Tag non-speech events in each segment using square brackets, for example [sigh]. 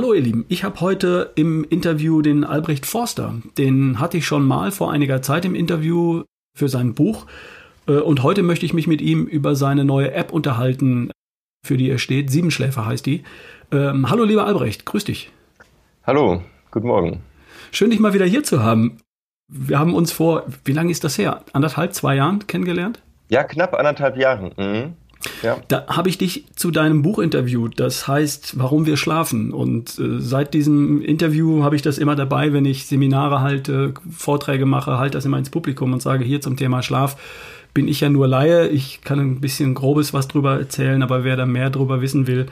Hallo ihr Lieben, ich habe heute im Interview den Albrecht Forster. Den hatte ich schon mal vor einiger Zeit im Interview für sein Buch. Äh, und heute möchte ich mich mit ihm über seine neue App unterhalten, für die er steht. Siebenschläfer heißt die. Ähm, hallo lieber Albrecht, grüß dich. Hallo, guten Morgen. Schön, dich mal wieder hier zu haben. Wir haben uns vor, wie lange ist das her? Anderthalb, zwei Jahren kennengelernt? Ja, knapp anderthalb Jahren. Mhm. Ja. Da habe ich dich zu deinem Buch interviewt, das heißt, warum wir schlafen. Und äh, seit diesem Interview habe ich das immer dabei, wenn ich Seminare halte, Vorträge mache, halte das immer ins Publikum und sage, hier zum Thema Schlaf bin ich ja nur Laie. Ich kann ein bisschen grobes was drüber erzählen, aber wer da mehr drüber wissen will,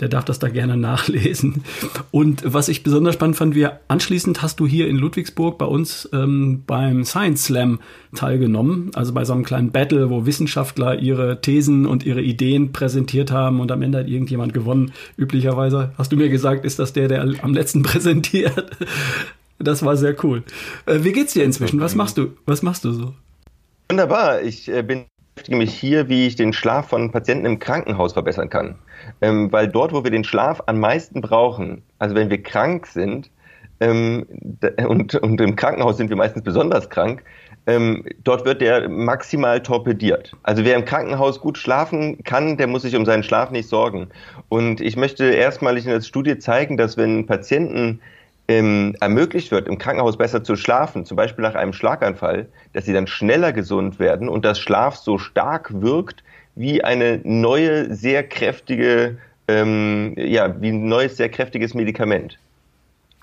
der darf das da gerne nachlesen. Und was ich besonders spannend fand, wir anschließend hast du hier in Ludwigsburg bei uns ähm, beim Science Slam teilgenommen, also bei so einem kleinen Battle, wo Wissenschaftler ihre Thesen und ihre Ideen präsentiert haben und am Ende hat irgendjemand gewonnen. Üblicherweise hast du mir gesagt, ist das der, der am letzten [laughs] präsentiert. Das war sehr cool. Äh, wie geht's dir inzwischen? Was machst du? Was machst du so? Wunderbar. Ich äh, bin beschäftige mich hier, wie ich den Schlaf von Patienten im Krankenhaus verbessern kann. Ähm, weil dort, wo wir den Schlaf am meisten brauchen, also wenn wir krank sind, ähm, und, und im Krankenhaus sind wir meistens besonders krank, ähm, dort wird der maximal torpediert. Also wer im Krankenhaus gut schlafen kann, der muss sich um seinen Schlaf nicht sorgen. Und ich möchte erstmalig in der Studie zeigen, dass wenn Patienten ähm, ermöglicht wird, im Krankenhaus besser zu schlafen, zum Beispiel nach einem Schlaganfall, dass sie dann schneller gesund werden und dass Schlaf so stark wirkt wie eine neue, sehr kräftige, ähm, ja, wie ein neues, sehr kräftiges Medikament.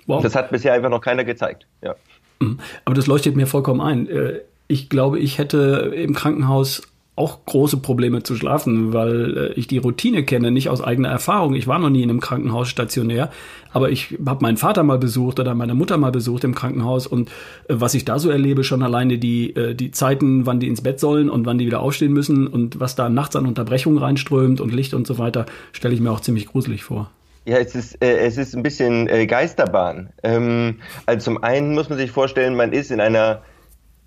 Wow. Das hat bisher einfach noch keiner gezeigt. Ja. Mhm. Aber das leuchtet mir vollkommen ein. Äh, ich glaube, ich hätte im Krankenhaus auch große Probleme zu schlafen, weil äh, ich die Routine kenne, nicht aus eigener Erfahrung. Ich war noch nie in einem Krankenhaus stationär, aber ich habe meinen Vater mal besucht oder meine Mutter mal besucht im Krankenhaus und äh, was ich da so erlebe, schon alleine die, äh, die Zeiten, wann die ins Bett sollen und wann die wieder aufstehen müssen und was da nachts an Unterbrechungen reinströmt und Licht und so weiter, stelle ich mir auch ziemlich gruselig vor. Ja, es ist, äh, es ist ein bisschen äh, Geisterbahn. Ähm, also zum einen muss man sich vorstellen, man ist in einer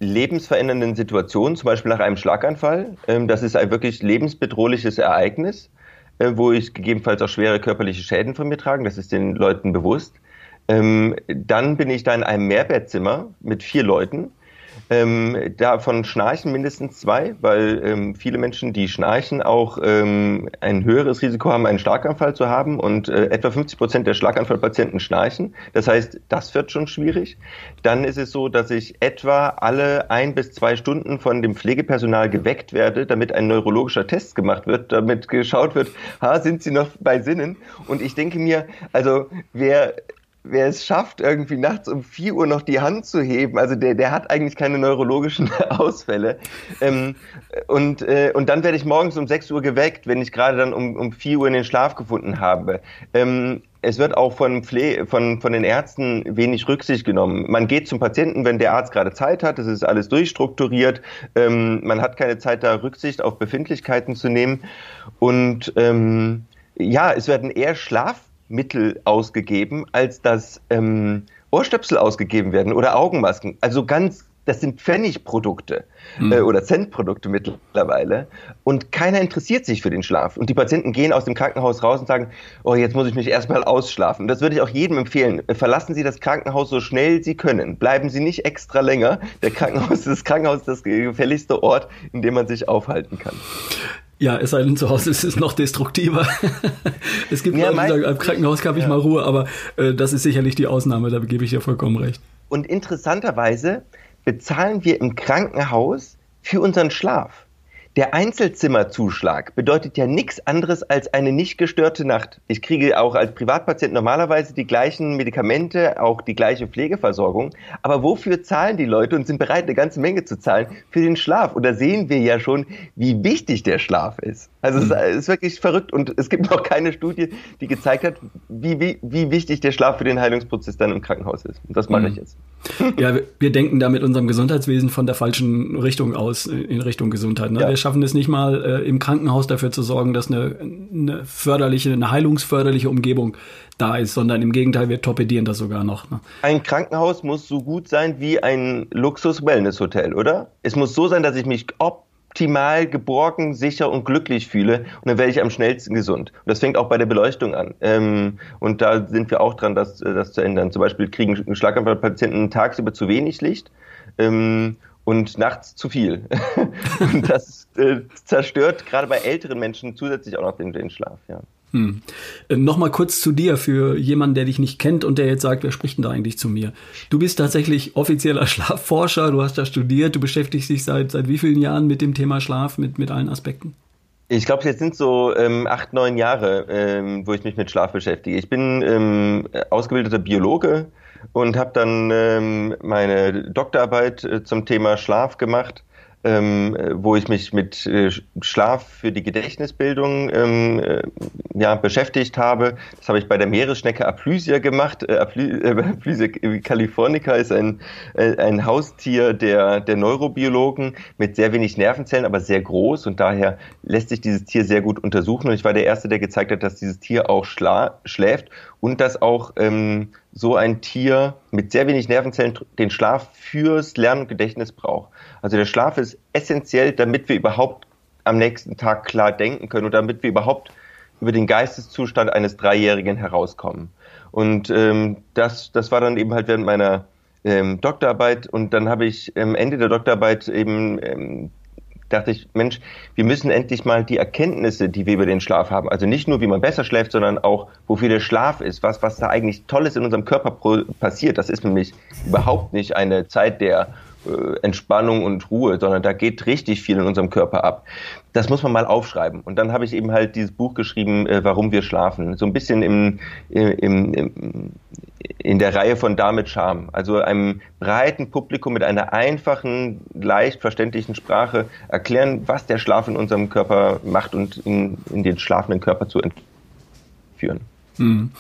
lebensverändernden Situationen, zum Beispiel nach einem Schlaganfall. Ähm, das ist ein wirklich lebensbedrohliches Ereignis, äh, wo ich gegebenenfalls auch schwere körperliche Schäden von mir trage. Das ist den Leuten bewusst. Ähm, dann bin ich da in einem Mehrbettzimmer mit vier Leuten ähm, davon schnarchen mindestens zwei, weil ähm, viele Menschen, die schnarchen, auch ähm, ein höheres Risiko haben, einen Schlaganfall zu haben und äh, etwa 50 Prozent der Schlaganfallpatienten schnarchen. Das heißt, das wird schon schwierig. Dann ist es so, dass ich etwa alle ein bis zwei Stunden von dem Pflegepersonal geweckt werde, damit ein neurologischer Test gemacht wird, damit geschaut wird, ha, sind sie noch bei Sinnen? Und ich denke mir, also wer wer es schafft, irgendwie nachts um 4 Uhr noch die Hand zu heben, also der, der hat eigentlich keine neurologischen [laughs] Ausfälle. Ähm, und, äh, und dann werde ich morgens um 6 Uhr geweckt, wenn ich gerade dann um, um 4 Uhr in den Schlaf gefunden habe. Ähm, es wird auch von, Pfle von, von den Ärzten wenig Rücksicht genommen. Man geht zum Patienten, wenn der Arzt gerade Zeit hat, es ist alles durchstrukturiert, ähm, man hat keine Zeit, da Rücksicht auf Befindlichkeiten zu nehmen. Und ähm, ja, es werden eher Schlaf Mittel ausgegeben, als dass ähm, Ohrstöpsel ausgegeben werden oder Augenmasken. Also ganz, das sind Pfennigprodukte mhm. äh, oder Centprodukte mittlerweile. Und keiner interessiert sich für den Schlaf. Und die Patienten gehen aus dem Krankenhaus raus und sagen, oh, jetzt muss ich mich erstmal ausschlafen. Das würde ich auch jedem empfehlen. Verlassen Sie das Krankenhaus so schnell Sie können. Bleiben Sie nicht extra länger. Der Krankenhaus, [laughs] das Krankenhaus ist das gefährlichste Ort, in dem man sich aufhalten kann. Ja, es sei denn, zu Hause ist es noch destruktiver. [laughs] es gibt ja, Leute, die sagen, im Krankenhaus habe ich ja. mal Ruhe, aber äh, das ist sicherlich die Ausnahme, da gebe ich dir vollkommen recht. Und interessanterweise bezahlen wir im Krankenhaus für unseren Schlaf. Der Einzelzimmerzuschlag bedeutet ja nichts anderes als eine nicht gestörte Nacht. Ich kriege auch als Privatpatient normalerweise die gleichen Medikamente, auch die gleiche Pflegeversorgung. Aber wofür zahlen die Leute und sind bereit, eine ganze Menge zu zahlen für den Schlaf? Und da sehen wir ja schon, wie wichtig der Schlaf ist. Also es mhm. ist wirklich verrückt und es gibt [laughs] noch keine Studie, die gezeigt hat, wie, wie, wie wichtig der Schlaf für den Heilungsprozess dann im Krankenhaus ist. Und das mache ich mhm. jetzt. Ja, wir denken da mit unserem Gesundheitswesen von der falschen Richtung aus, in Richtung Gesundheit. Ne? Ja schaffen es nicht mal äh, im Krankenhaus dafür zu sorgen, dass eine, eine förderliche, eine heilungsförderliche Umgebung da ist, sondern im Gegenteil, wir torpedieren das sogar noch. Ne? Ein Krankenhaus muss so gut sein wie ein Luxus-Wellness-Hotel, oder? Es muss so sein, dass ich mich ob optimal geborgen, sicher und glücklich fühle und dann werde ich am schnellsten gesund. Und das fängt auch bei der Beleuchtung an. Ähm, und da sind wir auch dran, das, äh, das zu ändern. Zum Beispiel kriegen Schlaganfallpatienten tagsüber zu wenig Licht. Ähm, und nachts zu viel. [laughs] und das äh, zerstört gerade bei älteren Menschen zusätzlich auch noch den, den Schlaf. Ja. Hm. Äh, Nochmal kurz zu dir für jemanden, der dich nicht kennt und der jetzt sagt, wer spricht denn da eigentlich zu mir? Du bist tatsächlich offizieller [laughs] Schlafforscher, du hast da studiert, du beschäftigst dich seit, seit wie vielen Jahren mit dem Thema Schlaf, mit, mit allen Aspekten? Ich glaube, jetzt sind so ähm, acht, neun Jahre, ähm, wo ich mich mit Schlaf beschäftige. Ich bin ähm, ausgebildeter Biologe und habe dann ähm, meine Doktorarbeit äh, zum Thema Schlaf gemacht ähm, wo ich mich mit äh, Schlaf für die Gedächtnisbildung ähm, äh, ja, beschäftigt habe. Das habe ich bei der Meeresschnecke Aplysia gemacht. [laughs] Äh, Aplysia californica ist ein, äh, ein Haustier der, der Neurobiologen mit sehr wenig Nervenzellen, aber sehr groß und daher lässt sich dieses Tier sehr gut untersuchen. Und ich war der Erste, der gezeigt hat, dass dieses Tier auch schläft und dass auch ähm, so ein Tier mit sehr wenig Nervenzellen den Schlaf fürs Lernen und Gedächtnis braucht. Also der Schlaf ist essentiell, damit wir überhaupt am nächsten Tag klar denken können und damit wir überhaupt über den Geisteszustand eines Dreijährigen herauskommen. Und ähm, das, das war dann eben halt während meiner ähm, Doktorarbeit und dann habe ich am Ende der Doktorarbeit eben ähm, dachte ich, Mensch, wir müssen endlich mal die Erkenntnisse, die wir über den Schlaf haben, also nicht nur, wie man besser schläft, sondern auch, wofür der Schlaf ist, was, was da eigentlich Tolles in unserem Körper passiert. Das ist nämlich überhaupt nicht eine Zeit der Entspannung und Ruhe, sondern da geht richtig viel in unserem Körper ab. Das muss man mal aufschreiben. Und dann habe ich eben halt dieses Buch geschrieben, äh, Warum wir schlafen. So ein bisschen im, im, im, in der Reihe von Damit Charme. Also einem breiten Publikum mit einer einfachen, leicht verständlichen Sprache erklären, was der Schlaf in unserem Körper macht und in, in den schlafenden Körper zu entführen. Mhm.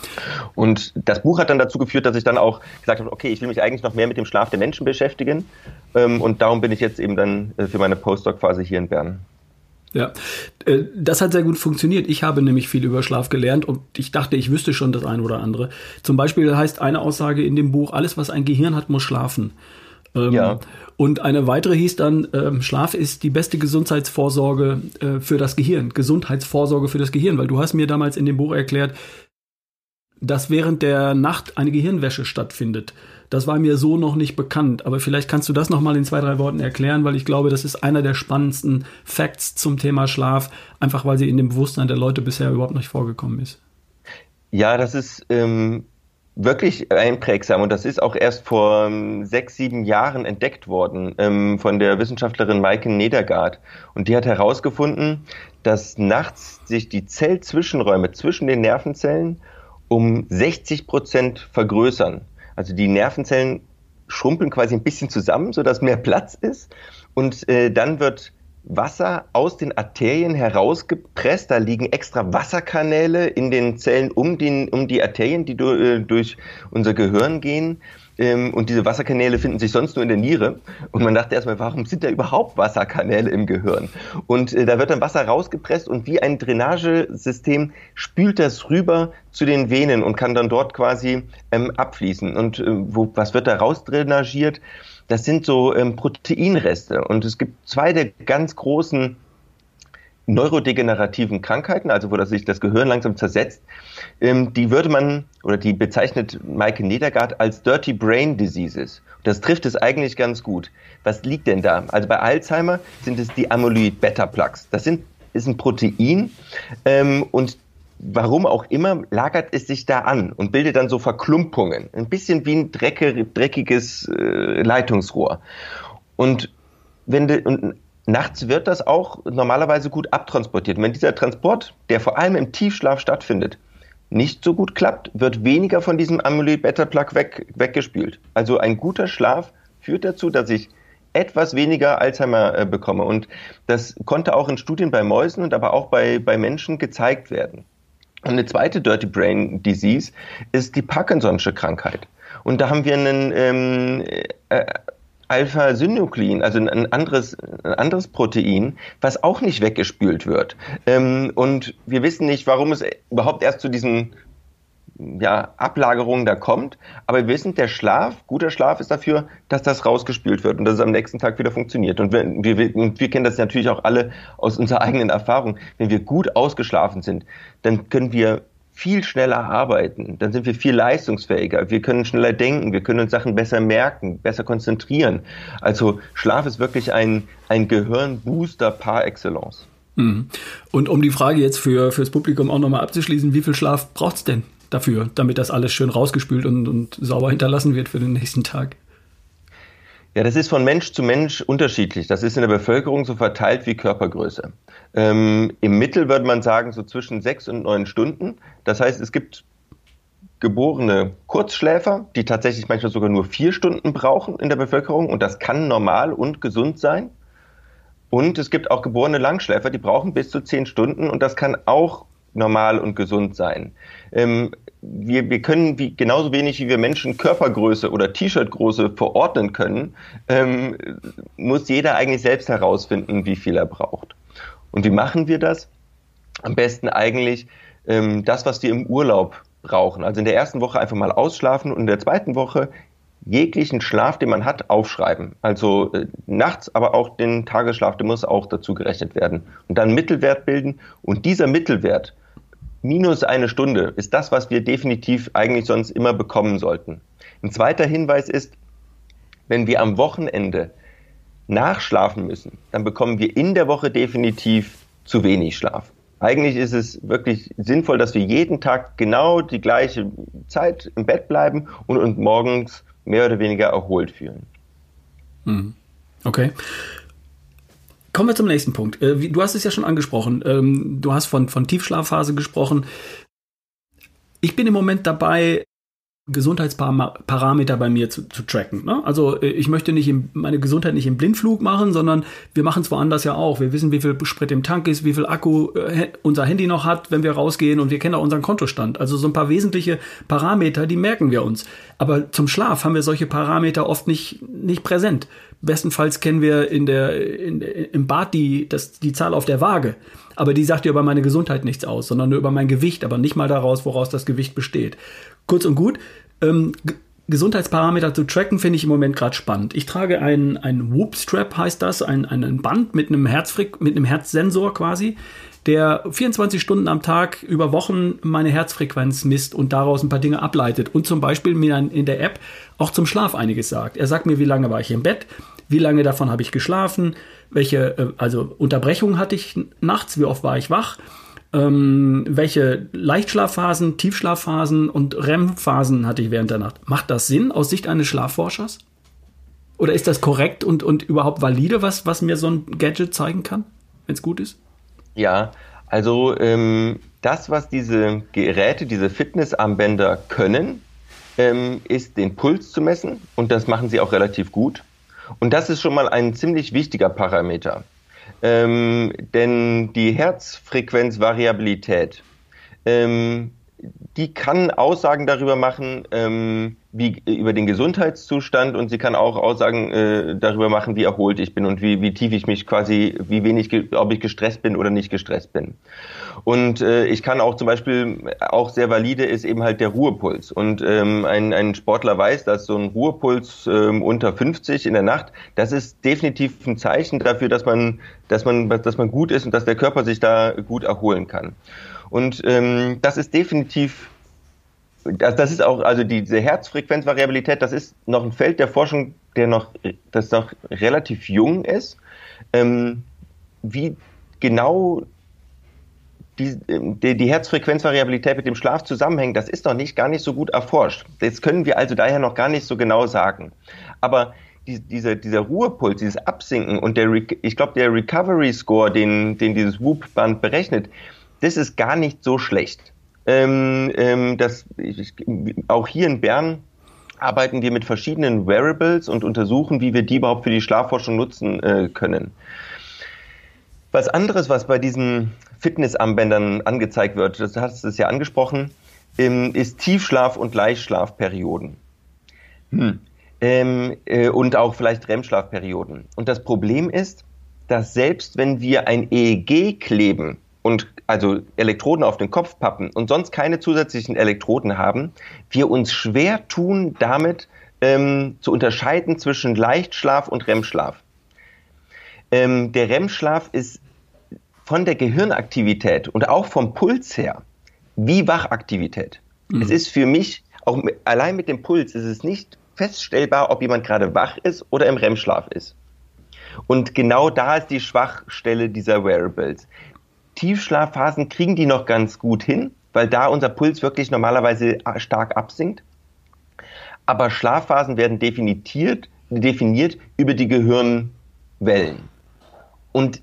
Und das Buch hat dann dazu geführt, dass ich dann auch gesagt habe, okay, ich will mich eigentlich noch mehr mit dem Schlaf der Menschen beschäftigen. Ähm, und darum bin ich jetzt eben dann äh, für meine Postdoc-Phase hier in Bern. Ja, äh, das hat sehr gut funktioniert. Ich habe nämlich viel über Schlaf gelernt und ich dachte, ich wüsste schon das eine oder andere. Zum Beispiel heißt eine Aussage in dem Buch, alles was ein Gehirn hat, muss schlafen. Ähm, ja. Und eine weitere hieß dann, ähm, Schlaf ist die beste Gesundheitsvorsorge äh, für das Gehirn, Gesundheitsvorsorge für das Gehirn, weil du hast mir damals in dem Buch erklärt, dass während der Nacht eine Gehirnwäsche stattfindet. Das war mir so noch nicht bekannt, aber vielleicht kannst du das noch mal in zwei, drei Worten erklären, weil ich glaube, das ist einer der spannendsten Facts zum Thema Schlaf, einfach weil sie in dem Bewusstsein der Leute bisher überhaupt nicht vorgekommen ist. Ja, das ist ähm, wirklich einprägsam und das ist auch erst vor ähm, sechs, sieben Jahren entdeckt worden ähm, von der Wissenschaftlerin Maike Nedergaard. Und die hat herausgefunden, dass nachts sich die Zellzwischenräume zwischen den Nervenzellen um 60 Prozent vergrößern. Also die Nervenzellen schrumpeln quasi ein bisschen zusammen, sodass mehr Platz ist. Und äh, dann wird Wasser aus den Arterien herausgepresst. Da liegen extra Wasserkanäle in den Zellen um, den, um die Arterien, die äh, durch unser Gehirn gehen. Ähm, und diese Wasserkanäle finden sich sonst nur in der Niere. Und man dachte erstmal, warum sind da überhaupt Wasserkanäle im Gehirn? Und äh, da wird dann Wasser rausgepresst und wie ein Drainagesystem spült das rüber zu den Venen und kann dann dort quasi ähm, abfließen. Und äh, wo, was wird da rausdrainagiert? Das sind so ähm, Proteinreste. Und es gibt zwei der ganz großen neurodegenerativen Krankheiten, also wo das sich das Gehirn langsam zersetzt, ähm, die würde man oder die bezeichnet Maike Nedergaard als Dirty Brain Diseases. Das trifft es eigentlich ganz gut. Was liegt denn da? Also bei Alzheimer sind es die Amyloid Beta Plaques. Das sind, ist ein Protein ähm, und warum auch immer, lagert es sich da an und bildet dann so Verklumpungen. Ein bisschen wie ein dreckiges äh, Leitungsrohr. Und wenn de, und Nachts wird das auch normalerweise gut abtransportiert. Wenn dieser Transport, der vor allem im Tiefschlaf stattfindet, nicht so gut klappt, wird weniger von diesem Amyloid-Beta-Plaque weg, weggespült. Also ein guter Schlaf führt dazu, dass ich etwas weniger Alzheimer äh, bekomme. Und das konnte auch in Studien bei Mäusen und aber auch bei, bei Menschen gezeigt werden. Und eine zweite Dirty Brain Disease ist die Parkinson'sche Krankheit. Und da haben wir einen ähm, äh, Alpha-Synuklein, also ein anderes, ein anderes Protein, was auch nicht weggespült wird. Ähm, und wir wissen nicht, warum es überhaupt erst zu diesem ja, Ablagerung da kommt. Aber wir wissen, der Schlaf, guter Schlaf ist dafür, dass das rausgespült wird und dass es am nächsten Tag wieder funktioniert. Und wir, wir, wir kennen das natürlich auch alle aus unserer eigenen Erfahrung. Wenn wir gut ausgeschlafen sind, dann können wir viel schneller arbeiten, dann sind wir viel leistungsfähiger, wir können schneller denken, wir können uns Sachen besser merken, besser konzentrieren. Also Schlaf ist wirklich ein, ein Gehirnbooster par excellence. Mhm. Und um die Frage jetzt für fürs Publikum auch nochmal abzuschließen, wie viel Schlaf braucht es denn dafür, damit das alles schön rausgespült und, und sauber hinterlassen wird für den nächsten Tag? Ja, das ist von Mensch zu Mensch unterschiedlich. Das ist in der Bevölkerung so verteilt wie Körpergröße. Ähm, Im Mittel würde man sagen so zwischen sechs und neun Stunden. Das heißt, es gibt geborene Kurzschläfer, die tatsächlich manchmal sogar nur vier Stunden brauchen in der Bevölkerung und das kann normal und gesund sein. Und es gibt auch geborene Langschläfer, die brauchen bis zu zehn Stunden und das kann auch normal und gesund sein. Ähm, wir, wir können wie, genauso wenig wie wir Menschen Körpergröße oder T-Shirt-Größe verordnen können, ähm, muss jeder eigentlich selbst herausfinden, wie viel er braucht. Und wie machen wir das? Am besten eigentlich ähm, das, was wir im Urlaub brauchen. Also in der ersten Woche einfach mal ausschlafen und in der zweiten Woche jeglichen Schlaf, den man hat, aufschreiben. Also äh, nachts, aber auch den Tagesschlaf, der muss auch dazu gerechnet werden. Und dann Mittelwert bilden. Und dieser Mittelwert minus eine Stunde ist das, was wir definitiv eigentlich sonst immer bekommen sollten. Ein zweiter Hinweis ist, wenn wir am Wochenende nachschlafen müssen, dann bekommen wir in der Woche definitiv zu wenig Schlaf. Eigentlich ist es wirklich sinnvoll, dass wir jeden Tag genau die gleiche Zeit im Bett bleiben und uns morgens mehr oder weniger erholt fühlen. Hm. Okay. Kommen wir zum nächsten Punkt. Äh, du hast es ja schon angesprochen. Ähm, du hast von, von Tiefschlafphase gesprochen. Ich bin im Moment dabei, Gesundheitsparameter bei mir zu, zu tracken. Ne? Also äh, ich möchte nicht im, meine Gesundheit nicht im Blindflug machen, sondern wir machen es woanders ja auch. Wir wissen, wie viel Sprit im Tank ist, wie viel Akku äh, unser Handy noch hat, wenn wir rausgehen und wir kennen auch unseren Kontostand. Also so ein paar wesentliche Parameter, die merken wir uns. Aber zum Schlaf haben wir solche Parameter oft nicht, nicht präsent. Bestenfalls kennen wir in der, in, im Bad die, das, die Zahl auf der Waage. Aber die sagt ja über meine Gesundheit nichts aus, sondern nur über mein Gewicht, aber nicht mal daraus, woraus das Gewicht besteht. Kurz und gut, ähm, Gesundheitsparameter zu tracken, finde ich im Moment gerade spannend. Ich trage einen, einen Whoop-Strap, heißt das, ein, ein Band mit einem, Herzfreq mit einem Herzsensor quasi, der 24 Stunden am Tag über Wochen meine Herzfrequenz misst und daraus ein paar Dinge ableitet und zum Beispiel mir in der App auch zum Schlaf einiges sagt. Er sagt mir, wie lange war ich im Bett, wie lange davon habe ich geschlafen, welche äh, also Unterbrechungen hatte ich nachts, wie oft war ich wach, ähm, welche Leichtschlafphasen, Tiefschlafphasen und REM-Phasen hatte ich während der Nacht. Macht das Sinn aus Sicht eines Schlafforschers? Oder ist das korrekt und, und überhaupt valide, was, was mir so ein Gadget zeigen kann, wenn es gut ist? Ja, also ähm, das, was diese Geräte, diese Fitnessarmbänder können, ähm, ist den Puls zu messen und das machen sie auch relativ gut. Und das ist schon mal ein ziemlich wichtiger Parameter. Ähm, denn die Herzfrequenzvariabilität, ähm, die kann Aussagen darüber machen, ähm, wie über den Gesundheitszustand und sie kann auch Aussagen äh, darüber machen, wie erholt ich bin und wie, wie tief ich mich quasi, wie wenig, ob ich gestresst bin oder nicht gestresst bin. Und äh, ich kann auch zum Beispiel, auch sehr valide ist eben halt der Ruhepuls. Und ähm, ein, ein Sportler weiß, dass so ein Ruhepuls ähm, unter 50 in der Nacht, das ist definitiv ein Zeichen dafür, dass man, dass man, dass man gut ist und dass der Körper sich da gut erholen kann. Und ähm, das ist definitiv das, das ist auch, also diese Herzfrequenzvariabilität, das ist noch ein Feld der Forschung, der noch, das noch relativ jung ist. Ähm, wie genau die, die, die Herzfrequenzvariabilität mit dem Schlaf zusammenhängt, das ist noch nicht gar nicht so gut erforscht. Das können wir also daher noch gar nicht so genau sagen. Aber die, dieser, dieser Ruhepuls, dieses Absinken und der, ich glaube, der Recovery Score, den, den dieses Whoop-Band berechnet, das ist gar nicht so schlecht. Ähm, ähm, das, ich, auch hier in Bern arbeiten wir mit verschiedenen Wearables und untersuchen, wie wir die überhaupt für die Schlafforschung nutzen äh, können. Was anderes, was bei diesen Fitnessarmbändern angezeigt wird, das hast du es ja angesprochen, ähm, ist Tiefschlaf- und Leichtschlafperioden. Hm. Ähm, äh, und auch vielleicht REM-Schlafperioden. Und das Problem ist, dass selbst wenn wir ein EEG kleben, und also Elektroden auf den Kopf pappen und sonst keine zusätzlichen Elektroden haben, wir uns schwer tun, damit ähm, zu unterscheiden zwischen Leichtschlaf und REM-Schlaf. Ähm, der REM-Schlaf ist von der Gehirnaktivität und auch vom Puls her wie Wachaktivität. Mhm. Es ist für mich, auch mit, allein mit dem Puls, ist es nicht feststellbar, ob jemand gerade wach ist oder im REM-Schlaf ist. Und genau da ist die Schwachstelle dieser Wearables. Tiefschlafphasen kriegen die noch ganz gut hin, weil da unser Puls wirklich normalerweise stark absinkt. Aber Schlafphasen werden definiert, definiert über die Gehirnwellen. Und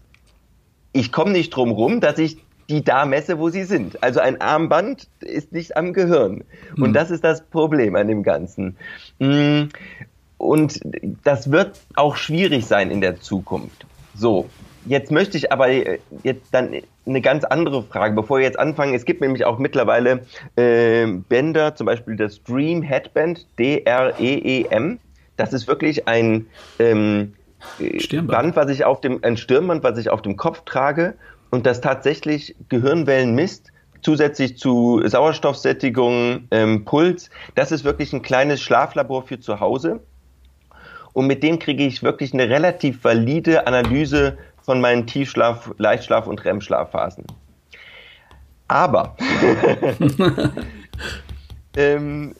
ich komme nicht drum rum, dass ich die da messe, wo sie sind. Also ein Armband ist nicht am Gehirn. Und mhm. das ist das Problem an dem Ganzen. Mm, und das wird auch schwierig sein in der Zukunft. So, jetzt möchte ich aber äh, jetzt dann eine ganz andere Frage, bevor wir jetzt anfangen. Es gibt nämlich auch mittlerweile äh, Bänder, zum Beispiel das Dream Headband, D-R-E-E-M. Das ist wirklich ein ähm, Band, was ich auf dem, ein Stirnband, was ich auf dem Kopf trage und das tatsächlich Gehirnwellen misst, zusätzlich zu Sauerstoffsättigung, ähm, Puls. Das ist wirklich ein kleines Schlaflabor für zu Hause. Und mit dem kriege ich wirklich eine relativ valide Analyse von meinen Tiefschlaf, Leichtschlaf und REM-Schlafphasen. Aber [laughs] ähm,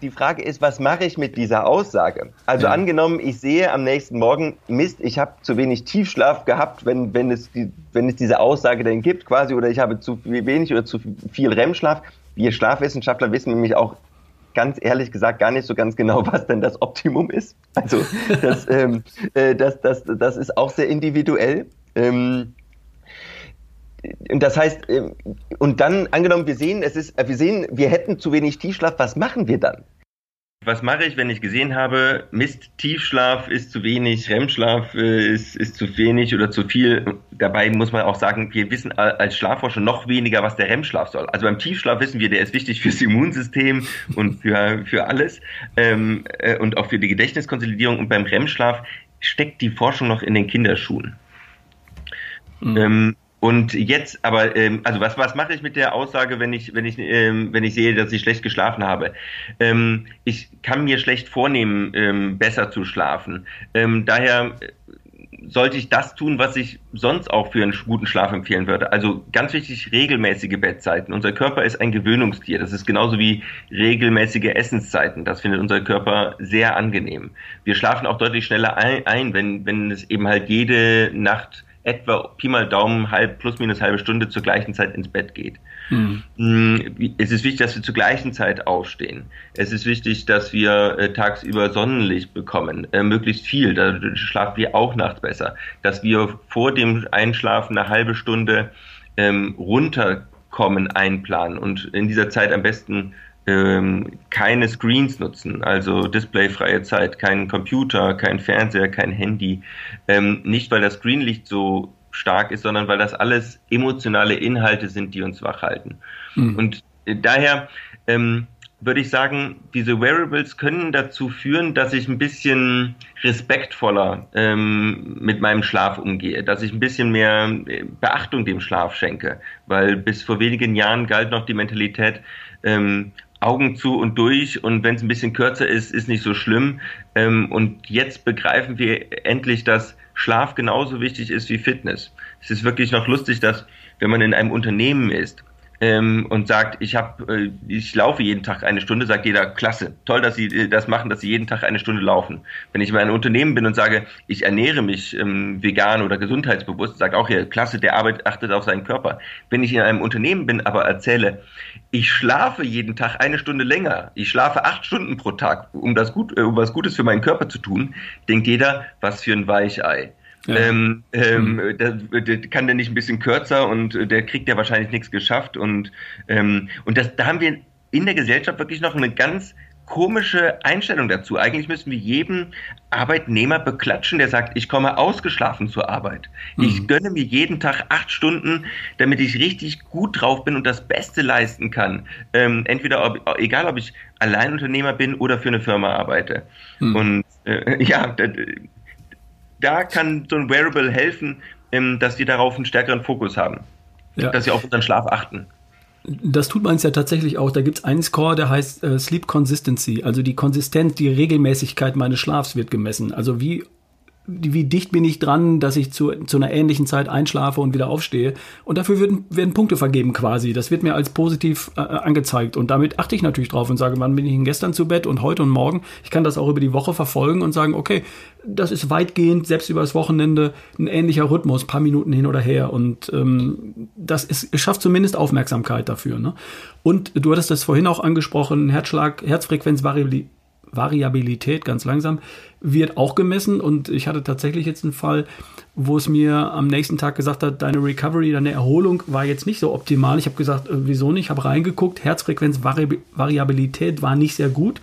die Frage ist, was mache ich mit dieser Aussage? Also ja. angenommen, ich sehe am nächsten Morgen, Mist, ich habe zu wenig Tiefschlaf gehabt, wenn, wenn, es die, wenn es diese Aussage denn gibt quasi, oder ich habe zu wenig oder zu viel REM-Schlaf. Wir Schlafwissenschaftler wissen nämlich auch ganz ehrlich gesagt gar nicht so ganz genau, [laughs] was denn das Optimum ist. Also das, ähm, äh, das, das, das ist auch sehr individuell. Ähm, das heißt, ähm, und dann angenommen, wir sehen, es ist, wir sehen, wir hätten zu wenig Tiefschlaf, was machen wir dann? Was mache ich, wenn ich gesehen habe, Mist, Tiefschlaf ist zu wenig, REM-Schlaf äh, ist, ist zu wenig oder zu viel? Dabei muss man auch sagen, wir wissen als Schlafforscher noch weniger, was der REM-Schlaf soll. Also beim Tiefschlaf wissen wir, der ist wichtig fürs Immunsystem und für, für alles ähm, äh, und auch für die Gedächtniskonsolidierung. Und beim REM-Schlaf steckt die Forschung noch in den Kinderschuhen. Mhm. Ähm, und jetzt, aber, ähm, also was, was mache ich mit der Aussage, wenn ich, wenn ich, ähm, wenn ich sehe, dass ich schlecht geschlafen habe? Ähm, ich kann mir schlecht vornehmen, ähm, besser zu schlafen. Ähm, daher äh, sollte ich das tun, was ich sonst auch für einen guten Schlaf empfehlen würde. Also ganz wichtig, regelmäßige Bettzeiten. Unser Körper ist ein Gewöhnungstier. Das ist genauso wie regelmäßige Essenszeiten. Das findet unser Körper sehr angenehm. Wir schlafen auch deutlich schneller ein, ein wenn, wenn es eben halt jede Nacht etwa Pi mal Daumen halb plus minus halbe Stunde zur gleichen Zeit ins Bett geht. Mhm. Es ist wichtig, dass wir zur gleichen Zeit aufstehen. Es ist wichtig, dass wir äh, tagsüber Sonnenlicht bekommen, äh, möglichst viel. Da schlafen wir auch nachts besser. Dass wir vor dem Einschlafen eine halbe Stunde ähm, runterkommen, einplanen und in dieser Zeit am besten ähm, keine Screens nutzen, also displayfreie Zeit, kein Computer, kein Fernseher, kein Handy. Ähm, nicht, weil das Screenlicht so stark ist, sondern weil das alles emotionale Inhalte sind, die uns wach halten. Mhm. Und äh, daher ähm, würde ich sagen, diese Wearables können dazu führen, dass ich ein bisschen respektvoller ähm, mit meinem Schlaf umgehe, dass ich ein bisschen mehr äh, Beachtung dem Schlaf schenke, weil bis vor wenigen Jahren galt noch die Mentalität, ähm, Augen zu und durch und wenn es ein bisschen kürzer ist, ist nicht so schlimm. Ähm, und jetzt begreifen wir endlich, dass Schlaf genauso wichtig ist wie Fitness. Es ist wirklich noch lustig, dass wenn man in einem Unternehmen ist ähm, und sagt, ich habe, äh, ich laufe jeden Tag eine Stunde, sagt jeder, klasse, toll, dass Sie äh, das machen, dass Sie jeden Tag eine Stunde laufen. Wenn ich in einem Unternehmen bin und sage, ich ernähre mich ähm, vegan oder gesundheitsbewusst, sagt auch jeder, klasse, der arbeitet, achtet auf seinen Körper. Wenn ich in einem Unternehmen bin, aber erzähle, ich schlafe jeden Tag eine Stunde länger, ich schlafe acht Stunden pro Tag, um das gut, äh, um was Gutes für meinen Körper zu tun, denkt jeder, was für ein Weichei. Ja. Ähm, ähm, mhm. der, der, kann der nicht ein bisschen kürzer und der kriegt ja wahrscheinlich nichts geschafft und ähm, und das da haben wir in der Gesellschaft wirklich noch eine ganz komische Einstellung dazu. Eigentlich müssen wir jedem Arbeitnehmer beklatschen, der sagt, ich komme ausgeschlafen zur Arbeit. Mhm. Ich gönne mir jeden Tag acht Stunden, damit ich richtig gut drauf bin und das Beste leisten kann. Ähm, entweder, ob, egal ob ich Alleinunternehmer bin oder für eine Firma arbeite. Mhm. Und äh, [laughs] ja, da kann so ein Wearable helfen, ähm, dass wir darauf einen stärkeren Fokus haben. ja. dass sie auf unseren Schlaf achten. Das tut man es ja tatsächlich auch. Da gibt es einen Score, der heißt äh, Sleep Consistency. Also die Konsistenz, die Regelmäßigkeit meines Schlafs wird gemessen. Also wie wie dicht bin ich dran, dass ich zu, zu einer ähnlichen Zeit einschlafe und wieder aufstehe. Und dafür werden, werden Punkte vergeben quasi. Das wird mir als positiv äh, angezeigt. Und damit achte ich natürlich drauf und sage, wann bin ich denn gestern zu Bett und heute und morgen. Ich kann das auch über die Woche verfolgen und sagen, okay, das ist weitgehend, selbst über das Wochenende, ein ähnlicher Rhythmus, paar Minuten hin oder her. Und ähm, das ist, schafft zumindest Aufmerksamkeit dafür. Ne? Und du hattest das vorhin auch angesprochen, Herzschlag, Herzfrequenz, Variabilität, ganz langsam, wird auch gemessen. Und ich hatte tatsächlich jetzt einen Fall, wo es mir am nächsten Tag gesagt hat, deine Recovery, deine Erholung war jetzt nicht so optimal. Ich habe gesagt, äh, wieso nicht? Ich habe reingeguckt, Herzfrequenz, Vari Variabilität war nicht sehr gut.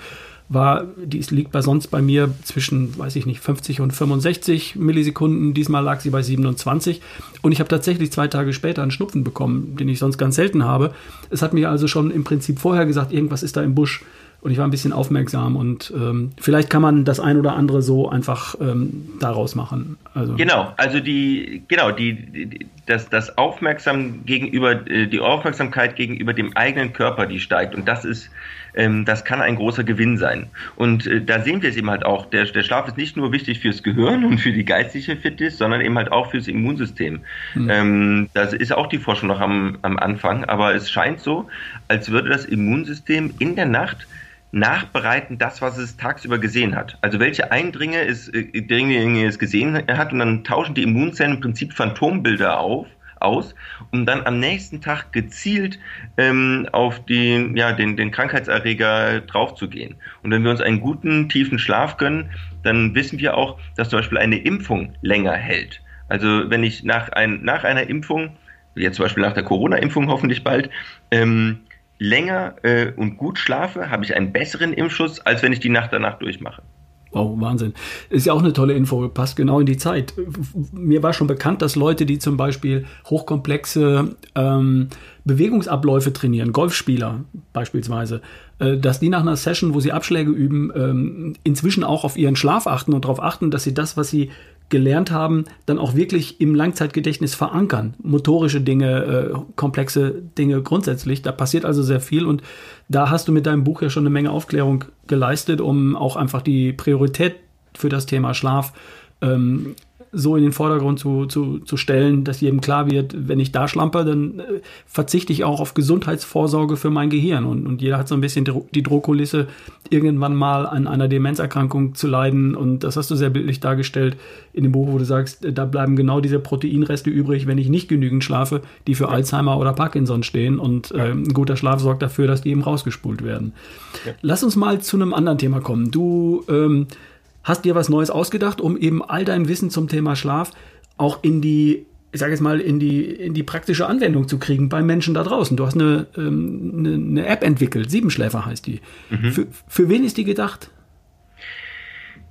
War, die liegt bei sonst bei mir zwischen, weiß ich nicht, 50 und 65 Millisekunden. Diesmal lag sie bei 27. Und ich habe tatsächlich zwei Tage später einen Schnupfen bekommen, den ich sonst ganz selten habe. Es hat mir also schon im Prinzip vorher gesagt, irgendwas ist da im Busch und ich war ein bisschen aufmerksam und ähm, vielleicht kann man das ein oder andere so einfach ähm, daraus machen. Also genau, also die genau die, die das das Aufmerksam gegenüber äh, die Aufmerksamkeit gegenüber dem eigenen Körper, die steigt und das ist ähm, das kann ein großer Gewinn sein. Und äh, da sehen wir es eben halt auch. Der, der Schlaf ist nicht nur wichtig fürs Gehirn und für die geistige Fitness, sondern eben halt auch fürs Immunsystem. Mhm. Ähm, das ist auch die Forschung noch am, am Anfang, aber es scheint so, als würde das Immunsystem in der Nacht nachbereiten das, was es tagsüber gesehen hat. Also welche Eindringe es, äh, es gesehen hat und dann tauschen die Immunzellen im Prinzip Phantombilder auf aus, um dann am nächsten Tag gezielt ähm, auf die, ja, den, den Krankheitserreger draufzugehen. Und wenn wir uns einen guten, tiefen Schlaf gönnen, dann wissen wir auch, dass zum Beispiel eine Impfung länger hält. Also wenn ich nach, ein, nach einer Impfung, jetzt zum Beispiel nach der Corona-Impfung hoffentlich bald, ähm, länger äh, und gut schlafe, habe ich einen besseren Impfschutz, als wenn ich die Nacht danach durchmache. Wow, Wahnsinn. Ist ja auch eine tolle Info, passt genau in die Zeit. Mir war schon bekannt, dass Leute, die zum Beispiel hochkomplexe ähm, Bewegungsabläufe trainieren, Golfspieler beispielsweise, äh, dass die nach einer Session, wo sie Abschläge üben, ähm, inzwischen auch auf ihren Schlaf achten und darauf achten, dass sie das, was sie gelernt haben, dann auch wirklich im Langzeitgedächtnis verankern. Motorische Dinge, äh, komplexe Dinge grundsätzlich. Da passiert also sehr viel und da hast du mit deinem Buch ja schon eine Menge Aufklärung geleistet, um auch einfach die Priorität für das Thema Schlaf ähm, so in den Vordergrund zu, zu, zu stellen, dass jedem klar wird, wenn ich da schlamper, dann äh, verzichte ich auch auf Gesundheitsvorsorge für mein Gehirn. Und, und jeder hat so ein bisschen die Drohkulisse, irgendwann mal an einer Demenzerkrankung zu leiden. Und das hast du sehr bildlich dargestellt in dem Buch, wo du sagst, äh, da bleiben genau diese Proteinreste übrig, wenn ich nicht genügend schlafe, die für ja. Alzheimer oder Parkinson stehen. Und äh, ein guter Schlaf sorgt dafür, dass die eben rausgespult werden. Ja. Lass uns mal zu einem anderen Thema kommen. Du ähm, hast dir was Neues ausgedacht, um eben all dein Wissen zum Thema Schlaf auch in die, ich sage jetzt mal, in die, in die praktische Anwendung zu kriegen bei Menschen da draußen. Du hast eine, ähm, eine, eine App entwickelt, Siebenschläfer heißt die. Mhm. Für, für wen ist die gedacht?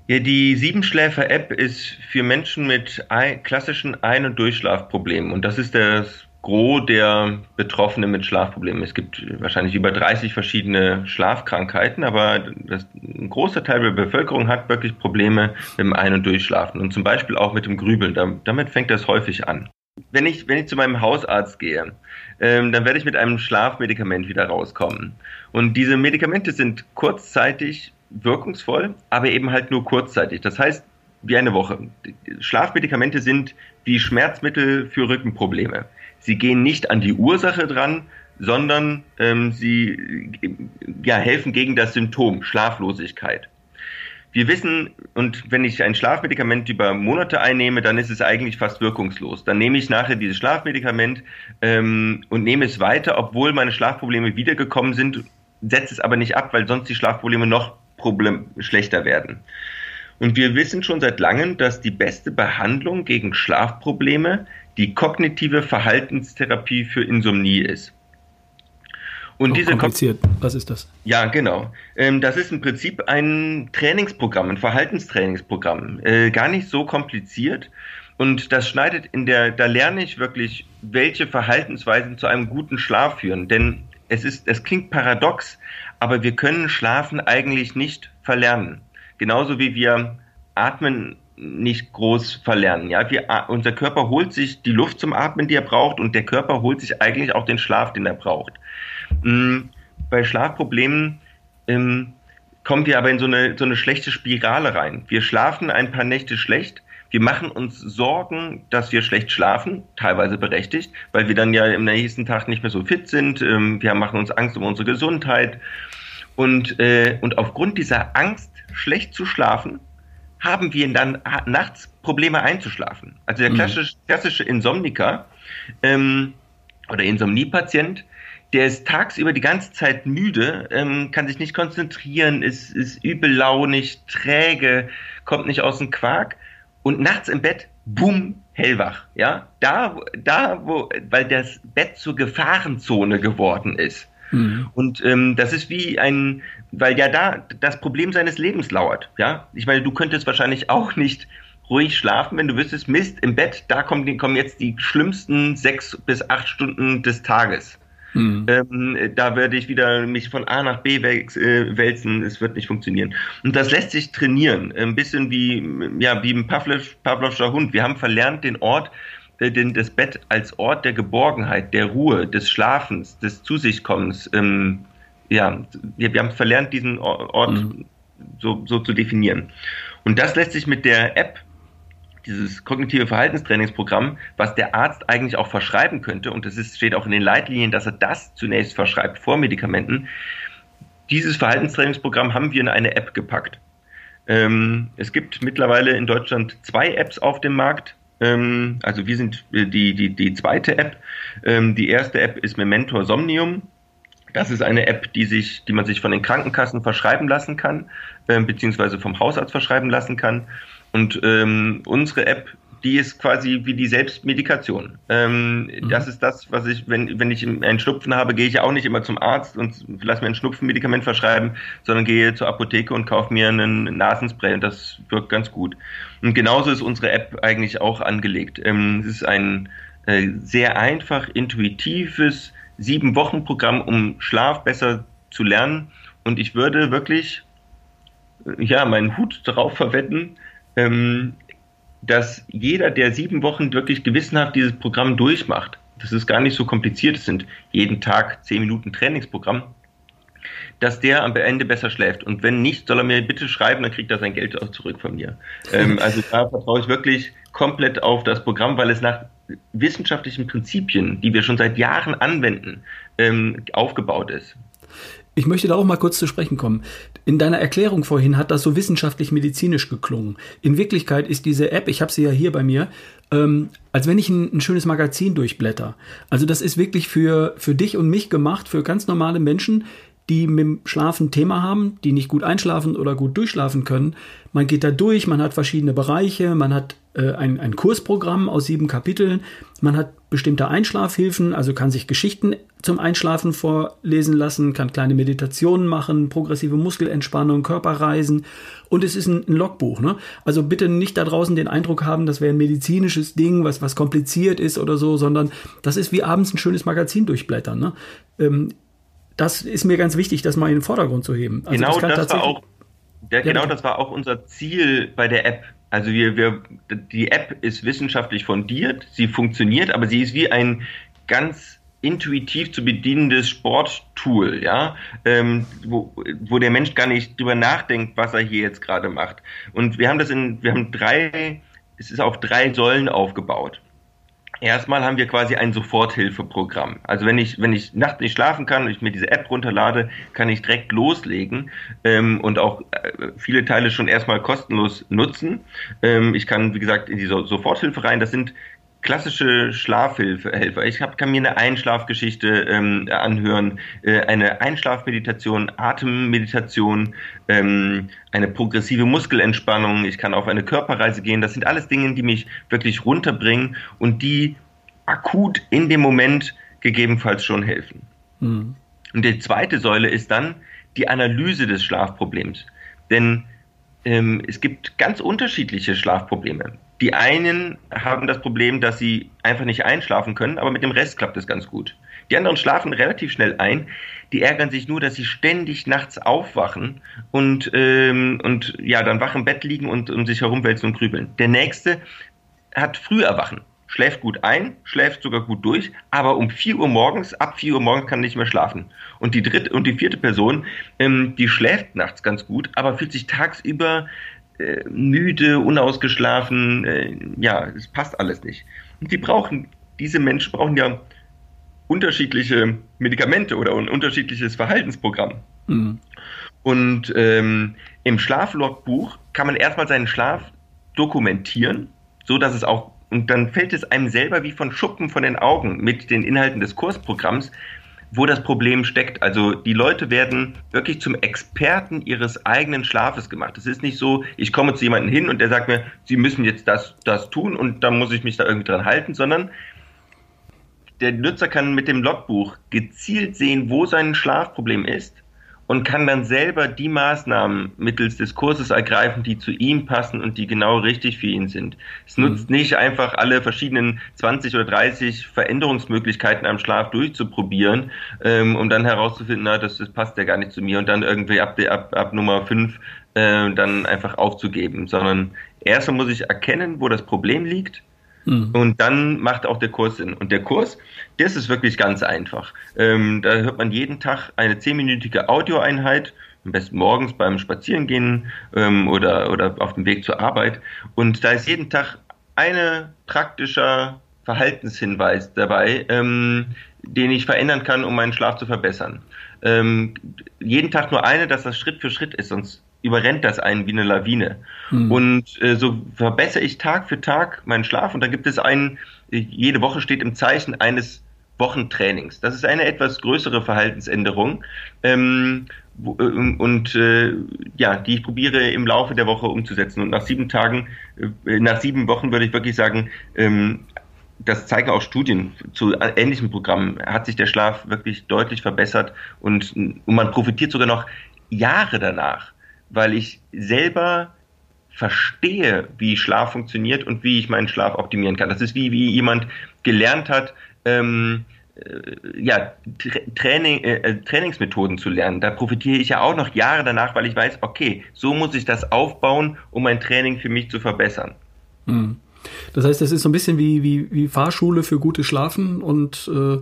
Ja, die Siebenschläfer-App ist für Menschen mit ein, klassischen Ein- und Durchschlafproblemen. Und das ist das Gros der Betroffenen mit Schlafproblemen. Es gibt wahrscheinlich über 30 verschiedene Schlafkrankheiten, aber das, ein großer Teil der Bevölkerung hat wirklich Probleme mit dem Ein- und Durchschlafen und zum Beispiel auch mit dem Grübeln. Da, damit fängt das häufig an. Wenn ich, wenn ich zu meinem Hausarzt gehe, ähm, dann werde ich mit einem Schlafmedikament wieder rauskommen. Und diese Medikamente sind kurzzeitig wirkungsvoll, aber eben halt nur kurzzeitig. Das heißt, wie eine Woche. Schlafmedikamente sind wie Schmerzmittel für Rückenprobleme sie gehen nicht an die Ursache dran, sondern ähm, sie ja, helfen gegen das Symptom Schlaflosigkeit. Wir wissen, und wenn ich ein Schlafmedikament über Monate einnehme, dann ist es eigentlich fast wirkungslos. Dann nehme ich nachher dieses Schlafmedikament ähm, und nehme es weiter, obwohl meine Schlafprobleme wiedergekommen sind, setze es aber nicht ab, weil sonst die Schlafprobleme noch Problem schlechter werden. Und wir wissen schon seit langem, dass die beste Behandlung gegen Schlafprobleme die kognitive Verhaltenstherapie für Insomnie ist. Und diese kompliziert. Was ist das? Ja, genau. Ähm, das ist im Prinzip ein Trainingsprogramm, ein Verhaltenstrainingsprogramm. Äh, gar nicht so kompliziert. Und das schneidet in der, da lerne ich wirklich, welche Verhaltensweisen zu einem guten Schlaf führen. Denn es ist, es klingt paradox, aber wir können Schlafen eigentlich nicht verlernen. Genauso wie wir Atmen nicht groß verlernen. Ja, wir, unser Körper holt sich die Luft zum Atmen, die er braucht, und der Körper holt sich eigentlich auch den Schlaf, den er braucht. Mhm. Bei Schlafproblemen ähm, kommen wir aber in so eine, so eine schlechte Spirale rein. Wir schlafen ein paar Nächte schlecht. Wir machen uns Sorgen, dass wir schlecht schlafen, teilweise berechtigt, weil wir dann ja im nächsten Tag nicht mehr so fit sind. Ähm, wir machen uns Angst um unsere Gesundheit. Und, äh, und aufgrund dieser Angst, schlecht zu schlafen, haben wir dann nachts Probleme einzuschlafen. Also der mhm. klassische, klassische Insomniker ähm, oder Insomniepatient, der ist tagsüber die ganze Zeit müde, ähm, kann sich nicht konzentrieren, ist, ist übellaunig, träge, kommt nicht aus dem Quark und nachts im Bett, bumm, hellwach. Ja, da, da, wo, weil das Bett zur Gefahrenzone geworden ist. Mhm. Und ähm, das ist wie ein, weil ja da das Problem seines Lebens lauert. Ja, ich meine, du könntest wahrscheinlich auch nicht ruhig schlafen, wenn du wüsstest, Mist, im Bett, da kommen, kommen jetzt die schlimmsten sechs bis acht Stunden des Tages. Mhm. Ähm, da werde ich wieder mich von A nach B äh, wälzen, es wird nicht funktionieren. Und das lässt sich trainieren, ein bisschen wie, ja, wie ein Pavlov, Pavlovscher Hund. Wir haben verlernt, den Ort, den, das Bett als Ort der Geborgenheit, der Ruhe, des Schlafens, des Zu sich kommens, ähm, ja, wir, wir, haben verlernt, diesen Ort mhm. so, so zu definieren. Und das lässt sich mit der App dieses kognitive Verhaltenstrainingsprogramm, was der Arzt eigentlich auch verschreiben könnte, und es ist, steht auch in den Leitlinien, dass er das zunächst verschreibt vor Medikamenten. Dieses Verhaltenstrainingsprogramm haben wir in eine App gepackt. Ähm, es gibt mittlerweile in Deutschland zwei Apps auf dem Markt. Ähm, also wir sind äh, die, die, die zweite App. Ähm, die erste App ist Memento Somnium. Das ist eine App, die sich, die man sich von den Krankenkassen verschreiben lassen kann, äh, beziehungsweise vom Hausarzt verschreiben lassen kann. Und ähm, unsere App, die ist quasi wie die Selbstmedikation. Ähm, mhm. Das ist das, was ich, wenn, wenn ich einen Schnupfen habe, gehe ich auch nicht immer zum Arzt und lasse mir ein Schnupfenmedikament verschreiben, sondern gehe zur Apotheke und kaufe mir einen Nasenspray und das wirkt ganz gut. Und genauso ist unsere App eigentlich auch angelegt. Ähm, es ist ein äh, sehr einfach, intuitives Sieben-Wochen-Programm, um Schlaf besser zu lernen. Und ich würde wirklich äh, ja, meinen Hut darauf verwetten, ähm, dass jeder, der sieben Wochen wirklich gewissenhaft dieses Programm durchmacht, das ist gar nicht so kompliziert, es sind jeden Tag zehn Minuten Trainingsprogramm, dass der am Ende besser schläft. Und wenn nicht, soll er mir bitte schreiben, dann kriegt er sein Geld auch zurück von mir. ähm, [laughs] also da vertraue ich wirklich komplett auf das Programm, weil es nach wissenschaftlichen Prinzipien, die wir schon seit Jahren anwenden, ähm, aufgebaut ist. Ich möchte da auch mal kurz zu sprechen kommen. In deiner Erklärung vorhin hat das so wissenschaftlich-medizinisch geklungen. In Wirklichkeit ist diese App, ich habe sie ja hier bei mir, ähm, als wenn ich ein, ein, schönes Magazin durchblätter. Also das ist wirklich für, für dich und mich gemacht, für ganz normale Menschen, die mit dem Schlafen Thema haben, die nicht gut einschlafen oder gut durchschlafen können. Man geht da durch, man hat verschiedene Bereiche, man hat äh, ein, ein Kursprogramm aus sieben Kapiteln, man hat bestimmte Einschlafhilfen, also kann sich Geschichten zum Einschlafen vorlesen lassen, kann kleine Meditationen machen, progressive Muskelentspannung, Körperreisen und es ist ein, ein Logbuch. Ne? Also bitte nicht da draußen den Eindruck haben, das wäre ein medizinisches Ding, was, was kompliziert ist oder so, sondern das ist wie abends ein schönes Magazin durchblättern. Ne? Ähm, das ist mir ganz wichtig, das mal in den Vordergrund zu heben. Also genau das, das war auch, der, genau das war auch unser Ziel bei der App. Also wir, wir, die App ist wissenschaftlich fundiert, sie funktioniert, aber sie ist wie ein ganz intuitiv zu bedienendes Sporttool, ja, ähm, wo, wo der Mensch gar nicht drüber nachdenkt, was er hier jetzt gerade macht. Und wir haben das in, wir haben drei, es ist auf drei Säulen aufgebaut. Erstmal haben wir quasi ein Soforthilfeprogramm. Also wenn ich, wenn ich nachts nicht schlafen kann und ich mir diese App runterlade, kann ich direkt loslegen ähm, und auch äh, viele Teile schon erstmal kostenlos nutzen. Ähm, ich kann, wie gesagt, in die so Soforthilfe rein. Das sind klassische Schlafhelfer. Ich hab, kann mir eine Einschlafgeschichte ähm, anhören, äh, eine Einschlafmeditation, Atemmeditation, ähm, eine progressive Muskelentspannung. Ich kann auf eine Körperreise gehen. Das sind alles Dinge, die mich wirklich runterbringen und die akut in dem Moment gegebenenfalls schon helfen. Mhm. Und die zweite Säule ist dann die Analyse des Schlafproblems. Denn ähm, es gibt ganz unterschiedliche Schlafprobleme. Die einen haben das Problem, dass sie einfach nicht einschlafen können, aber mit dem Rest klappt es ganz gut. Die anderen schlafen relativ schnell ein. Die ärgern sich nur, dass sie ständig nachts aufwachen und, ähm, und ja, dann wach im Bett liegen und um sich herumwälzen und grübeln. Der nächste hat früh erwachen schläft gut ein, schläft sogar gut durch, aber um 4 Uhr morgens, ab 4 Uhr morgens kann nicht mehr schlafen. Und die dritte und die vierte Person, ähm, die schläft nachts ganz gut, aber fühlt sich tagsüber äh, müde, unausgeschlafen, äh, ja, es passt alles nicht. Und die brauchen, diese Menschen brauchen ja unterschiedliche Medikamente oder ein unterschiedliches Verhaltensprogramm. Mhm. Und ähm, im Schlaflogbuch kann man erstmal seinen Schlaf dokumentieren, so dass es auch und dann fällt es einem selber wie von Schuppen von den Augen mit den Inhalten des Kursprogramms, wo das Problem steckt. Also die Leute werden wirklich zum Experten ihres eigenen Schlafes gemacht. Es ist nicht so, ich komme zu jemandem hin und der sagt mir, sie müssen jetzt das, das tun und dann muss ich mich da irgendwie dran halten, sondern der Nutzer kann mit dem Logbuch gezielt sehen, wo sein Schlafproblem ist und kann dann selber die Maßnahmen mittels des Kurses ergreifen, die zu ihm passen und die genau richtig für ihn sind. Es mhm. nutzt nicht einfach alle verschiedenen 20 oder 30 Veränderungsmöglichkeiten am Schlaf durchzuprobieren, ähm, um dann herauszufinden, na, das, das passt ja gar nicht zu mir und dann irgendwie ab, ab, ab Nummer 5 äh, dann einfach aufzugeben, sondern erstmal muss ich erkennen, wo das Problem liegt Mhm. Und dann macht auch der Kurs Sinn. Und der Kurs, das ist wirklich ganz einfach. Ähm, da hört man jeden Tag eine zehnminütige Audioeinheit, am besten morgens beim Spazierengehen ähm, oder, oder auf dem Weg zur Arbeit. Und da ist jeden Tag eine praktischer Verhaltenshinweis dabei, ähm, den ich verändern kann, um meinen Schlaf zu verbessern. Ähm, jeden Tag nur eine, dass das Schritt für Schritt ist, sonst überrennt das einen wie eine Lawine. Mhm. Und äh, so verbessere ich Tag für Tag meinen Schlaf. Und da gibt es einen, jede Woche steht im Zeichen eines Wochentrainings. Das ist eine etwas größere Verhaltensänderung. Ähm, äh, und äh, ja, die ich probiere im Laufe der Woche umzusetzen. Und nach sieben Tagen, äh, nach sieben Wochen würde ich wirklich sagen, ähm, das zeigen auch Studien zu ähnlichen Programmen, hat sich der Schlaf wirklich deutlich verbessert und, und man profitiert sogar noch Jahre danach weil ich selber verstehe, wie Schlaf funktioniert und wie ich meinen Schlaf optimieren kann. Das ist wie, wie jemand gelernt hat, ähm, äh, ja, Training, äh, äh, Trainingsmethoden zu lernen. Da profitiere ich ja auch noch Jahre danach, weil ich weiß, okay, so muss ich das aufbauen, um mein Training für mich zu verbessern. Hm. Das heißt, das ist so ein bisschen wie, wie, wie Fahrschule für gutes Schlafen und äh,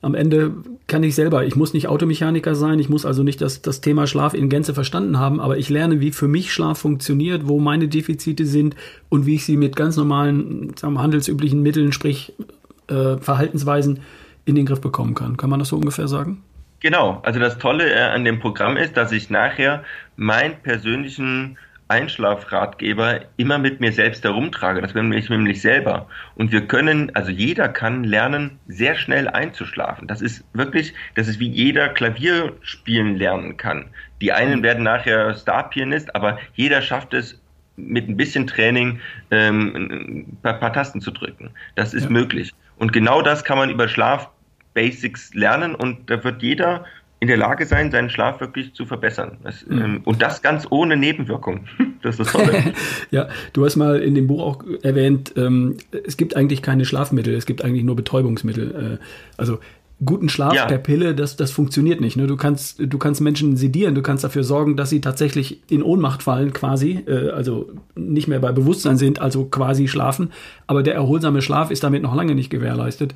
am Ende kann ich selber, ich muss nicht Automechaniker sein, ich muss also nicht das, das Thema Schlaf in Gänze verstanden haben, aber ich lerne, wie für mich Schlaf funktioniert, wo meine Defizite sind und wie ich sie mit ganz normalen, sagen wir, handelsüblichen Mitteln, sprich äh, Verhaltensweisen, in den Griff bekommen kann. Kann man das so ungefähr sagen? Genau, also das Tolle äh, an dem Programm ist, dass ich nachher meinen persönlichen Einschlafratgeber immer mit mir selbst herumtrage. Das bin ich nämlich selber. Und wir können, also jeder kann lernen, sehr schnell einzuschlafen. Das ist wirklich, das ist wie jeder Klavier spielen lernen kann. Die einen werden nachher Star-Pianist, aber jeder schafft es, mit ein bisschen Training ähm, ein paar, paar Tasten zu drücken. Das ist ja. möglich. Und genau das kann man über Schlaf-Basics lernen und da wird jeder in der Lage sein, seinen Schlaf wirklich zu verbessern. Das, mhm. ähm, und das ganz ohne Nebenwirkung. [laughs] Das ist das Tolle. [laughs] ja, du hast mal in dem Buch auch erwähnt, ähm, es gibt eigentlich keine Schlafmittel, es gibt eigentlich nur Betäubungsmittel. Äh, also guten Schlaf ja. per Pille, das, das funktioniert nicht. Ne? Du, kannst, du kannst Menschen sedieren, du kannst dafür sorgen, dass sie tatsächlich in Ohnmacht fallen, quasi, äh, also nicht mehr bei Bewusstsein sind, also quasi schlafen. Aber der erholsame Schlaf ist damit noch lange nicht gewährleistet.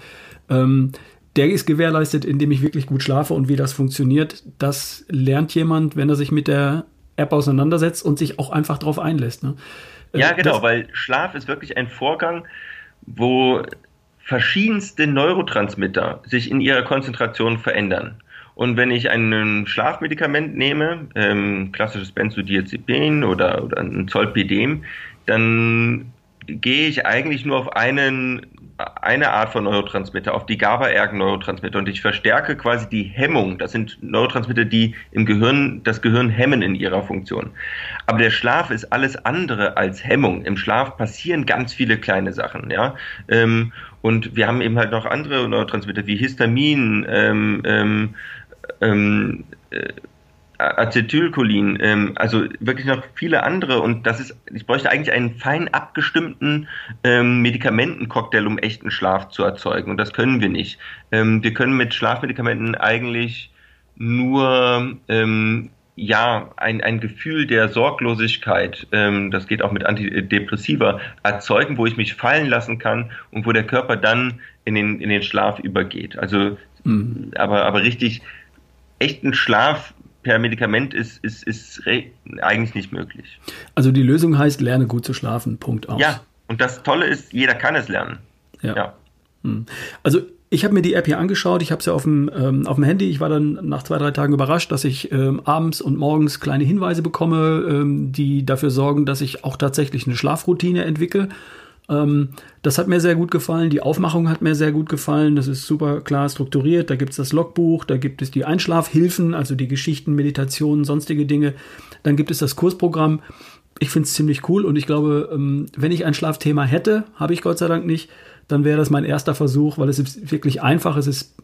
Ähm, der ist gewährleistet, indem ich wirklich gut schlafe und wie das funktioniert. Das lernt jemand, wenn er sich mit der App auseinandersetzt und sich auch einfach darauf einlässt. Ne? Äh, ja, genau, das, weil Schlaf ist wirklich ein Vorgang, wo verschiedenste Neurotransmitter sich in ihrer Konzentration verändern. Und wenn ich ein Schlafmedikament nehme, ähm, klassisches Benzodiazepin oder, oder ein Zolpidem, dann gehe ich eigentlich nur auf einen eine Art von Neurotransmitter, auf die GABA-Ergen-Neurotransmitter und ich verstärke quasi die Hemmung. Das sind Neurotransmitter, die im Gehirn das Gehirn hemmen in ihrer Funktion. Aber der Schlaf ist alles andere als Hemmung. Im Schlaf passieren ganz viele kleine Sachen, ja. Ähm, und wir haben eben halt noch andere Neurotransmitter wie Histamin, ähm, ähm, ähm äh, Acetylcholin, ähm, also wirklich noch viele andere und das ist, ich bräuchte eigentlich einen fein abgestimmten ähm, Medikamentencocktail, um echten Schlaf zu erzeugen und das können wir nicht. Ähm, wir können mit Schlafmedikamenten eigentlich nur ähm, ja, ein, ein Gefühl der Sorglosigkeit, ähm, das geht auch mit Antidepressiva, erzeugen, wo ich mich fallen lassen kann und wo der Körper dann in den, in den Schlaf übergeht. Also, mhm. aber, aber richtig echten Schlaf per Medikament ist, ist, ist eigentlich nicht möglich. Also die Lösung heißt, lerne gut zu schlafen, Punkt aus. Ja, und das Tolle ist, jeder kann es lernen. Ja. ja. Hm. Also ich habe mir die App hier angeschaut, ich habe sie ja auf dem, ähm, auf dem Handy. Ich war dann nach zwei, drei Tagen überrascht, dass ich ähm, abends und morgens kleine Hinweise bekomme, ähm, die dafür sorgen, dass ich auch tatsächlich eine Schlafroutine entwickle. Ähm, das hat mir sehr gut gefallen. Die Aufmachung hat mir sehr gut gefallen. Das ist super klar strukturiert. Da gibt es das Logbuch, da gibt es die Einschlafhilfen, also die Geschichten, Meditationen, sonstige Dinge. Dann gibt es das Kursprogramm. Ich finde es ziemlich cool und ich glaube, ähm, wenn ich ein Schlafthema hätte, habe ich Gott sei Dank nicht, dann wäre das mein erster Versuch, weil es ist wirklich einfach, es ist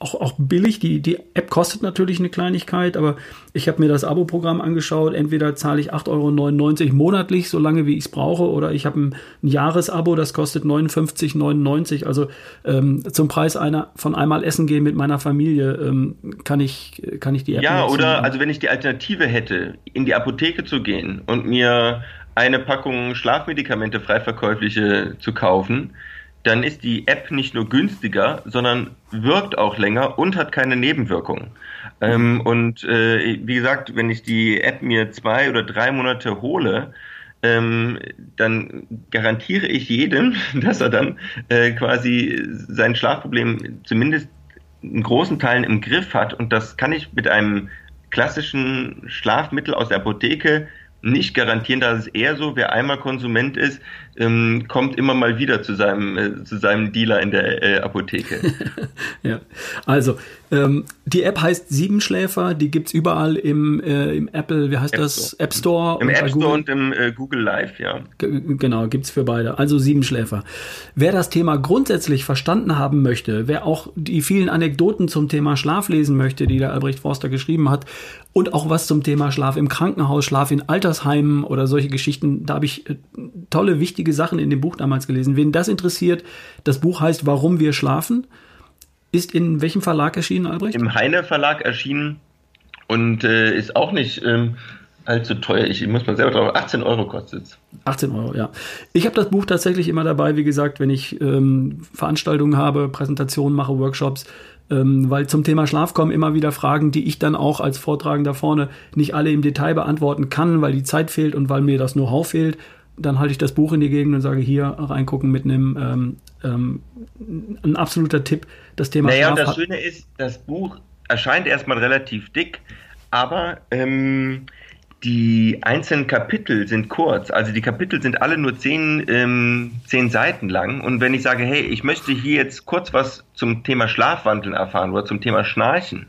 auch, auch billig. Die, die App kostet natürlich eine Kleinigkeit, aber ich habe mir das Abo-Programm angeschaut. Entweder zahle ich 8,99 Euro monatlich, so lange wie ich es brauche, oder ich habe ein, ein Jahresabo, das kostet 59,99. Also ähm, zum Preis einer von einmal essen gehen mit meiner Familie ähm, kann, ich, kann ich die App Ja, oder also wenn ich die Alternative hätte, in die Apotheke zu gehen und mir eine Packung Schlafmedikamente freiverkäufliche zu kaufen, dann ist die App nicht nur günstiger, sondern wirkt auch länger und hat keine Nebenwirkungen. Ähm, und äh, wie gesagt, wenn ich die App mir zwei oder drei Monate hole, ähm, dann garantiere ich jedem, [laughs] dass er dann äh, quasi sein Schlafproblem zumindest in großen Teilen im Griff hat. Und das kann ich mit einem klassischen Schlafmittel aus der Apotheke nicht garantieren, dass es eher so, wer einmal Konsument ist, ähm, kommt immer mal wieder zu seinem, äh, zu seinem Dealer in der äh, Apotheke. [laughs] ja, also ähm, die App heißt Siebenschläfer, die gibt's überall im, äh, im Apple, wie heißt App das? App Store. Im App Store und im äh, Google Live, ja. G genau, gibt's für beide. Also Siebenschläfer. Wer das Thema grundsätzlich verstanden haben möchte, wer auch die vielen Anekdoten zum Thema Schlaf lesen möchte, die der Albrecht Forster geschrieben hat, und auch was zum Thema Schlaf im Krankenhaus, Schlaf in Altersheimen oder solche Geschichten, da habe ich äh, tolle, wichtige Sachen in dem Buch damals gelesen. Wen das interessiert, das Buch heißt Warum wir schlafen ist in welchem Verlag erschienen, Albrecht? Im Heine Verlag erschienen und äh, ist auch nicht ähm, allzu teuer. Ich muss mal selber drauf. 18 Euro kostet es. 18 Euro, ja. Ich habe das Buch tatsächlich immer dabei, wie gesagt, wenn ich ähm, Veranstaltungen habe, Präsentationen mache, Workshops, ähm, weil zum Thema Schlaf kommen immer wieder Fragen, die ich dann auch als Vortragender vorne nicht alle im Detail beantworten kann, weil die Zeit fehlt und weil mir das Know-how fehlt dann halte ich das Buch in die Gegend und sage hier reingucken mit einem ähm, ähm, ein absoluter Tipp. Das Thema naja, Schlaf. das Schöne ist, das Buch erscheint erstmal relativ dick, aber ähm, die einzelnen Kapitel sind kurz. Also die Kapitel sind alle nur zehn, ähm, zehn Seiten lang. Und wenn ich sage, hey, ich möchte hier jetzt kurz was zum Thema Schlafwandeln erfahren oder zum Thema Schnarchen,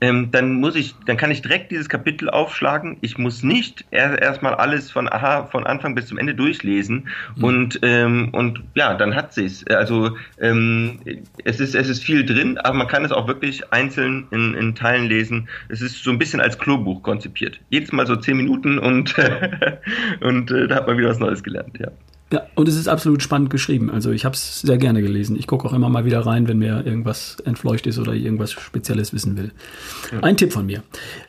ähm, dann muss ich, dann kann ich direkt dieses Kapitel aufschlagen. Ich muss nicht erstmal erst alles von aha, von Anfang bis zum Ende durchlesen mhm. und ähm, und ja, dann hat sich's. Also ähm, es ist es ist viel drin, aber man kann es auch wirklich einzeln in, in Teilen lesen. Es ist so ein bisschen als Klobuch konzipiert. Jedes Mal so zehn Minuten und [laughs] und äh, da hat man wieder was Neues gelernt. Ja. Ja, und es ist absolut spannend geschrieben. Also ich habe es sehr gerne gelesen. Ich gucke auch immer mal wieder rein, wenn mir irgendwas entfleucht ist oder ich irgendwas Spezielles wissen will. Ja. Ein Tipp von mir.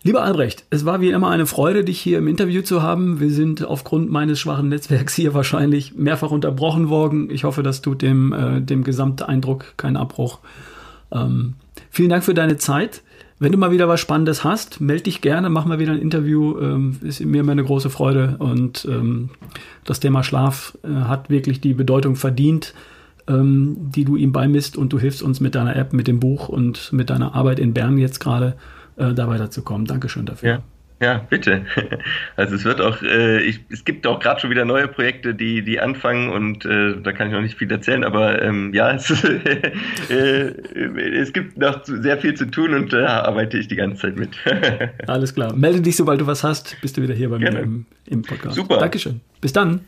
Lieber Albrecht, es war wie immer eine Freude, dich hier im Interview zu haben. Wir sind aufgrund meines schwachen Netzwerks hier [laughs] wahrscheinlich mehrfach unterbrochen worden. Ich hoffe, das tut dem, äh, dem Gesamteindruck keinen Abbruch. Ähm, vielen Dank für deine Zeit. Wenn du mal wieder was Spannendes hast, melde dich gerne, mach mal wieder ein Interview. Ähm, ist mir immer eine große Freude. Und ähm, das Thema Schlaf äh, hat wirklich die Bedeutung verdient, ähm, die du ihm beimisst. Und du hilfst uns mit deiner App, mit dem Buch und mit deiner Arbeit in Bern jetzt gerade äh, da weiterzukommen. Dankeschön dafür. Ja. Ja, bitte. [laughs] Also es wird auch, äh, ich, es gibt auch gerade schon wieder neue Projekte, die, die anfangen und äh, da kann ich noch nicht viel erzählen, aber ähm, ja, [laughs] es, äh, es gibt noch sehr viel zu tun und da arbeite ich die ganze Zeit mit. [laughs] Alles klar. Melde dich, sobald du was hast, bist du wieder hier bei Gerne. mir im, im Podcast. Super. Dankeschön. Bis dann.